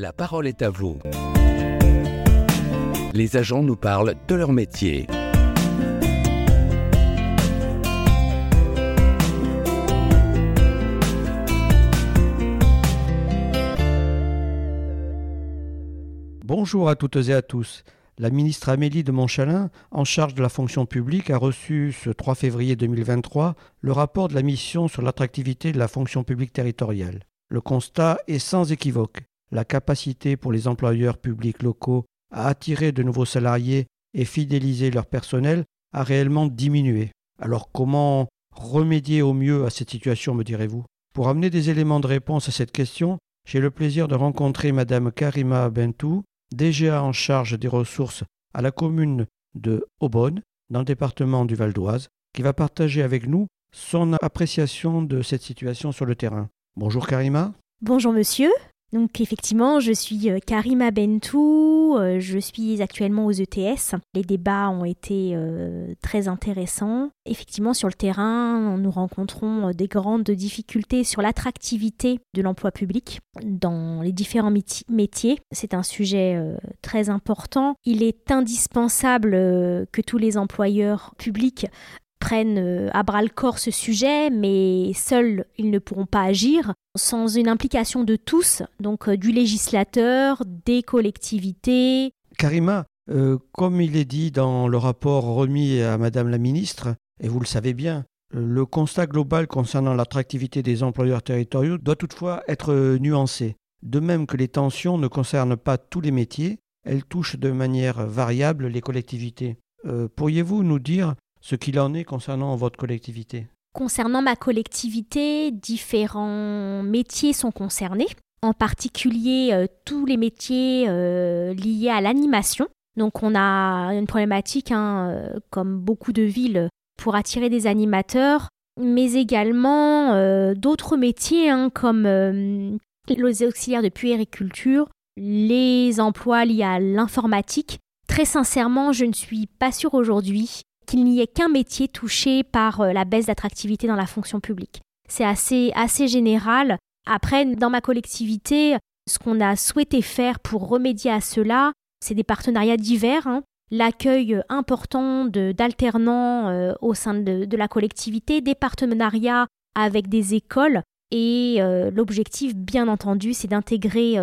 La parole est à vous. Les agents nous parlent de leur métier. Bonjour à toutes et à tous. La ministre Amélie de Montchalin, en charge de la fonction publique, a reçu ce 3 février 2023 le rapport de la mission sur l'attractivité de la fonction publique territoriale. Le constat est sans équivoque. La capacité pour les employeurs publics locaux à attirer de nouveaux salariés et fidéliser leur personnel a réellement diminué. Alors comment remédier au mieux à cette situation, me direz-vous? Pour amener des éléments de réponse à cette question, j'ai le plaisir de rencontrer Madame Karima Bentou, DGA en charge des ressources à la commune de Aubonne, dans le département du Val d'Oise, qui va partager avec nous son appréciation de cette situation sur le terrain. Bonjour Karima. Bonjour monsieur. Donc effectivement, je suis euh, Karima Bentou, euh, je suis actuellement aux ETS. Les débats ont été euh, très intéressants. Effectivement, sur le terrain, nous rencontrons des grandes difficultés sur l'attractivité de l'emploi public dans les différents métiers. C'est un sujet très important. Il est indispensable que tous les employeurs publics prennent euh, à bras le corps ce sujet, mais seuls ils ne pourront pas agir sans une implication de tous, donc euh, du législateur, des collectivités. Karima, euh, comme il est dit dans le rapport remis à Madame la Ministre, et vous le savez bien, le constat global concernant l'attractivité des employeurs territoriaux doit toutefois être nuancé. De même que les tensions ne concernent pas tous les métiers, elles touchent de manière variable les collectivités. Pourriez-vous nous dire ce qu'il en est concernant votre collectivité. Concernant ma collectivité, différents métiers sont concernés, en particulier euh, tous les métiers euh, liés à l'animation. Donc on a une problématique, hein, euh, comme beaucoup de villes, pour attirer des animateurs, mais également d'autres métiers hein, comme les auxiliaires de puériculture, les emplois liés à l'informatique. Très sincèrement, je ne suis pas sûre aujourd'hui qu'il n'y ait qu'un métier touché par euh, la baisse d'attractivité dans la fonction publique. C'est assez, assez général. Après, dans ma collectivité, ce qu'on a souhaité faire pour remédier à cela, c'est des partenariats divers. Hein. L'accueil important d'alternants euh, au sein de, la collectivité, des partenariats avec des écoles. Et euh, l'objectif, bien entendu, c'est d'intégrer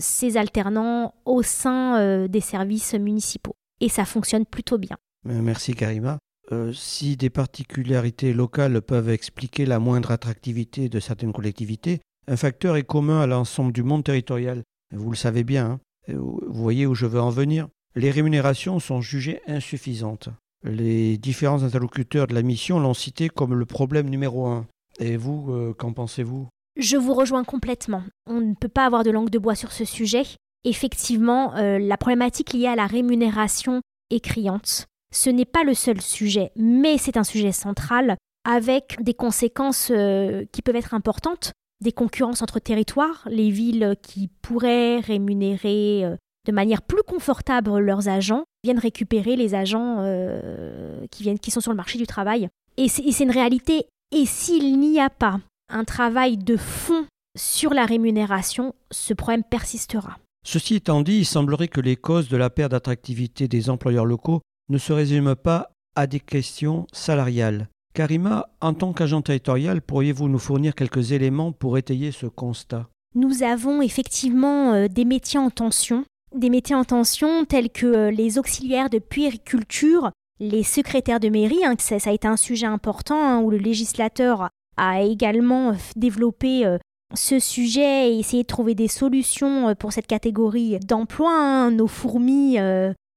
ces alternants au sein des services municipaux. Et ça fonctionne plutôt bien. Euh, merci Karima. Euh, si des particularités locales peuvent expliquer la moindre attractivité de certaines collectivités, un facteur est commun à l'ensemble du monde territorial. Vous le savez bien, hein. vous voyez où je veux en venir. Les rémunérations sont jugées insuffisantes. Les différents interlocuteurs de la mission l'ont cité comme le problème numéro un. Et vous, euh, qu'en pensez-vous? Je vous rejoins complètement. On ne peut pas avoir de langue de bois sur ce sujet. Effectivement, la problématique liée à la rémunération est criante. Ce n'est pas le seul sujet, mais c'est un sujet central avec des conséquences euh, qui peuvent être importantes, des concurrences entre territoires, les villes qui pourraient rémunérer euh, de manière plus confortable leurs agents viennent récupérer les agents euh, qui, viennent, qui sont sur le marché du travail. Et c'est une réalité. Et s'il n'y a pas un travail de fond sur la rémunération, ce problème persistera. Ceci étant dit, il semblerait que les causes de la perte d'attractivité des employeurs locaux ne se résume pas à des questions salariales. Karima, en tant qu'agent territorial, pourriez-vous nous fournir quelques éléments pour étayer ce constat? Nous avons effectivement euh, des métiers en tension, des métiers en tension tels que euh, les auxiliaires de puériculture, les secrétaires de mairie, hein, ça, a été un sujet important hein, où le législateur a également euh, développé ce sujet et essayé de trouver des solutions pour cette catégorie d'emploi. Hein. Nos fourmis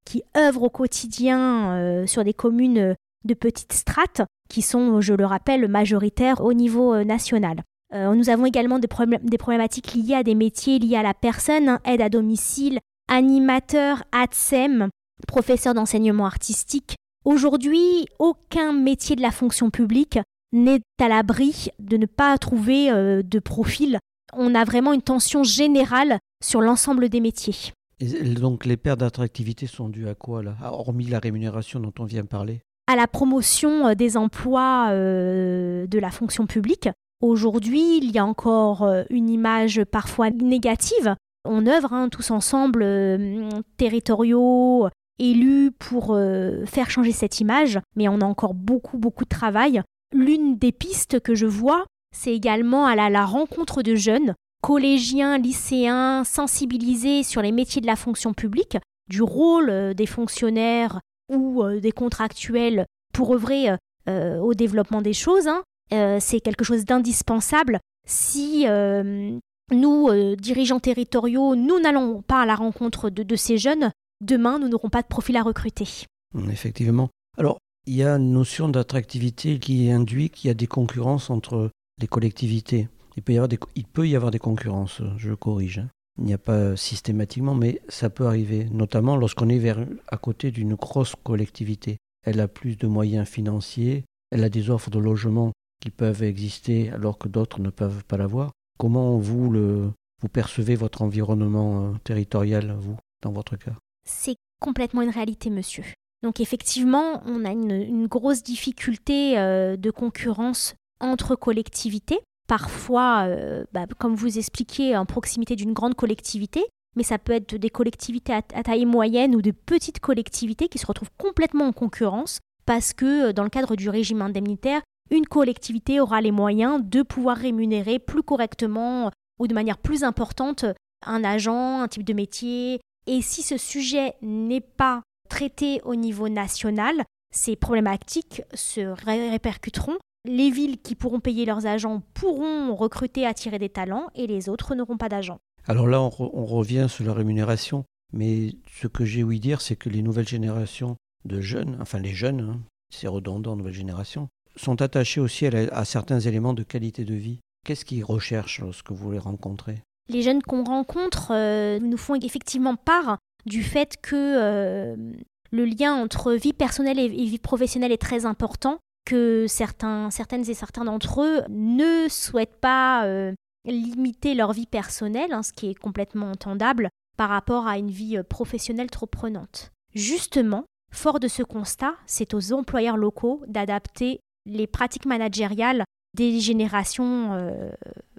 qui œuvrent au quotidien euh, sur des communes euh, de petites strates, qui sont, je le rappelle, majoritaires au niveau euh, national. nous avons également des, des, problématiques liées à des métiers liés à la personne, hein, aide à domicile, animateur, ATSEM, professeur d'enseignement artistique. Aujourd'hui, aucun métier de la fonction publique n'est à l'abri de ne pas trouver de profil. On a vraiment une tension générale sur l'ensemble des métiers donc les pertes d'attractivité sont dues à quoi là, hormis la rémunération dont on vient de parler? À la promotion euh, des emplois euh, de la fonction publique. Aujourd'hui, il y a encore euh, une image parfois négative on œuvre hein, tous ensemble, territoriaux, élus, pour faire changer cette image, mais on a encore beaucoup, beaucoup de travail. L'une des pistes que je vois, c'est également à la rencontre de jeunes collégiens, lycéens, sensibilisés sur les métiers de la fonction publique, du rôle euh, des fonctionnaires ou euh, des contractuels pour œuvrer euh, au développement des choses. Hein. c'est quelque chose d'indispensable si nous, dirigeants territoriaux, nous n'allons pas à la rencontre de, de ces jeunes, demain, nous n'aurons pas de profil à recruter. Effectivement. Alors, il y a une notion d'attractivité qui induit qu'il y a des concurrences entre les collectivités. Il peut y avoir des, il peut y avoir des concurrences, je corrige. Hein. Il n'y a pas systématiquement, mais ça peut arriver, notamment lorsqu'on est à côté d'une grosse collectivité. Elle a plus de moyens financiers, elle a des offres de logement qui peuvent exister alors que d'autres ne peuvent pas l'avoir. Comment vous, vous percevez votre environnement euh, territorial, vous, dans votre cas? C'est complètement une réalité, monsieur. Donc effectivement, on a une, grosse difficulté euh, de concurrence entre collectivités parfois, euh, bah, comme vous expliquiez, en proximité d'une grande collectivité, mais ça peut être des collectivités à, taille moyenne ou de petites collectivités qui se retrouvent complètement en concurrence parce que euh, dans le cadre du régime indemnitaire, une collectivité aura les moyens de pouvoir rémunérer plus correctement ou de manière plus importante un agent, un type de métier. Et si ce sujet n'est pas traité au niveau national, ces problématiques se répercuteront les villes qui pourront payer leurs agents pourront recruter, attirer des talents et les autres n'auront pas d'agents. Alors là, on, revient sur la rémunération, mais ce que j'ai ouï dire, c'est que les nouvelles générations de jeunes, enfin les jeunes, hein, c'est redondant, nouvelle génération, sont attachés aussi à, certains éléments de qualité de vie. Qu'est-ce qu'ils recherchent lorsque vous les rencontrez? Les jeunes qu'on rencontre euh, nous font effectivement part du fait que euh, le lien entre vie personnelle et vie professionnelle est très important que certains, certaines et certains d'entre eux ne souhaitent pas euh, limiter leur vie personnelle, hein, ce qui est complètement entendable, par rapport à une vie euh, professionnelle trop prenante. Justement, fort de ce constat, c'est aux employeurs locaux d'adapter les pratiques managériales des générations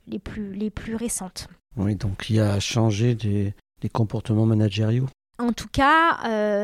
les, plus, les plus récentes. Oui, donc il y a changé des, des comportements managériaux? En tout cas,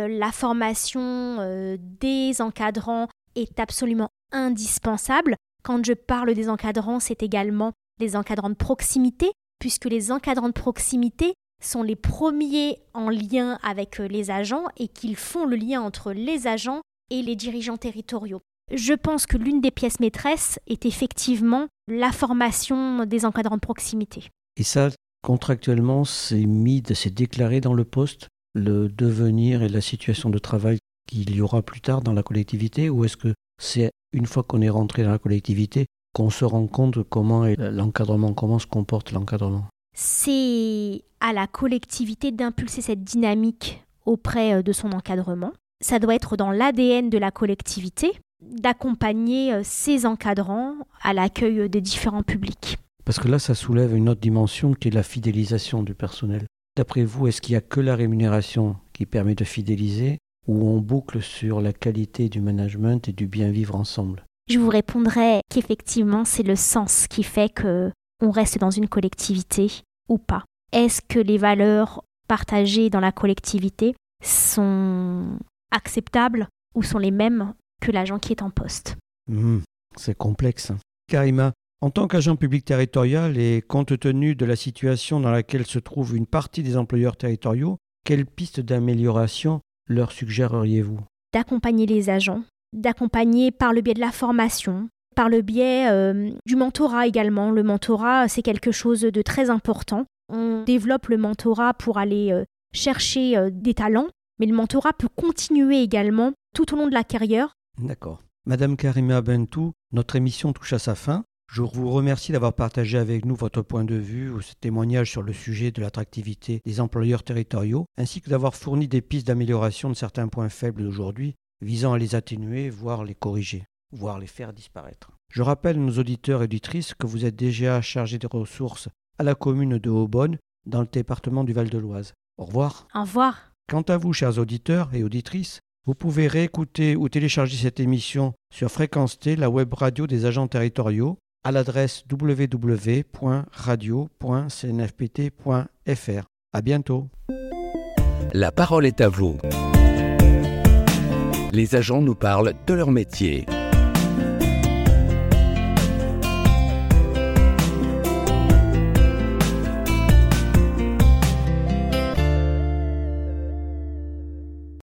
la formation des encadrants est absolument indispensable. Quand je parle des encadrants, c'est également des encadrants de proximité, puisque les encadrants de proximité sont les premiers en lien avec euh, les agents et qu'ils font le lien entre les agents et les dirigeants territoriaux. Je pense que l'une des pièces maîtresses est effectivement la formation des encadrants de proximité. Et ça, contractuellement, c'est mis, c'est déclaré dans le poste, le devenir et la situation de travail qu'il y aura plus tard dans la collectivité Ou est-ce que c'est une fois qu'on est rentré dans la collectivité qu'on se rend compte comment est l'encadrement, comment se comporte l'encadrement? C'est à la collectivité d'impulser cette dynamique auprès euh, de son encadrement. Ça doit être dans l'ADN de la collectivité d'accompagner euh, ses encadrants à l'accueil des différents publics. Parce que là, ça soulève une autre dimension qui est la fidélisation du personnel. D'après vous, est-ce qu'il n'y a que la rémunération qui permet de fidéliser où on boucle sur la qualité du management et du bien vivre ensemble? Je vous répondrai qu'effectivement, c'est le sens qui fait que on reste dans une collectivité ou pas. Est-ce que les valeurs partagées dans la collectivité sont acceptables ou sont les mêmes que l'agent qui est en poste? Hmm, C'est complexe. Karima, en tant qu'agent public territorial et compte tenu de la situation dans laquelle se trouve une partie des employeurs territoriaux, quelles pistes d'amélioration leur suggéreriez-vous? D'accompagner les agents, d'accompagner par le biais de la formation, par le biais euh, du mentorat également. Le mentorat, c'est quelque chose de très important. On développe le mentorat pour aller euh, chercher euh, des talents, mais le mentorat peut continuer également tout au long de la carrière. D'accord. Madame Karima Bentou, notre émission touche à sa fin. Je vous remercie d'avoir partagé avec nous votre point de vue ou ce témoignage sur le sujet de l'attractivité des employeurs territoriaux, ainsi que d'avoir fourni des pistes d'amélioration de certains points faibles d'aujourd'hui, visant à les atténuer, voire les corriger, voire les faire disparaître. Je rappelle à nos auditeurs et auditrices que vous êtes déjà chargé des ressources à la commune de Aubonne, dans le département du Val-de-Loise. Au revoir. Au revoir. Quant à vous, chers auditeurs et auditrices, vous pouvez réécouter ou télécharger cette émission sur Fréquence T, la web radio des agents territoriaux, à l'adresse www.radio.cnfpt.fr. À bientôt. La parole est à vous. Les agents nous parlent de leur métier.